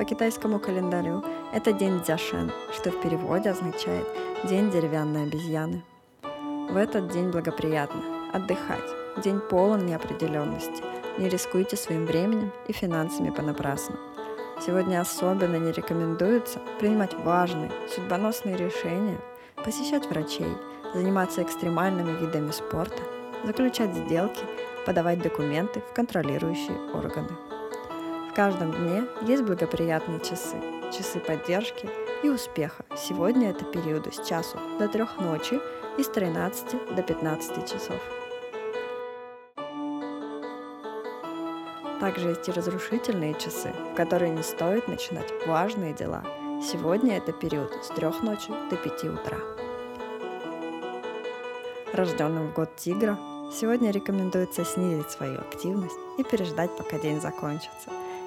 По китайскому календарю это день Дзяшен, что в переводе означает «день деревянной обезьяны». В этот день благоприятно отдыхать, день полон неопределенности, не рискуйте своим временем и финансами понапрасну. Сегодня особенно не рекомендуется принимать важные, судьбоносные решения, посещать врачей, заниматься экстремальными видами спорта, заключать сделки, подавать документы в контролирующие органы. В каждом дне есть благоприятные часы, часы поддержки и успеха. Сегодня это периоды с часу до трех ночи и с 13 до 15 часов. Также есть и разрушительные часы, в которые не стоит начинать важные дела. Сегодня это период с трех ночи до 5 утра. Рожденным в год тигра сегодня рекомендуется снизить свою активность и переждать, пока день закончится –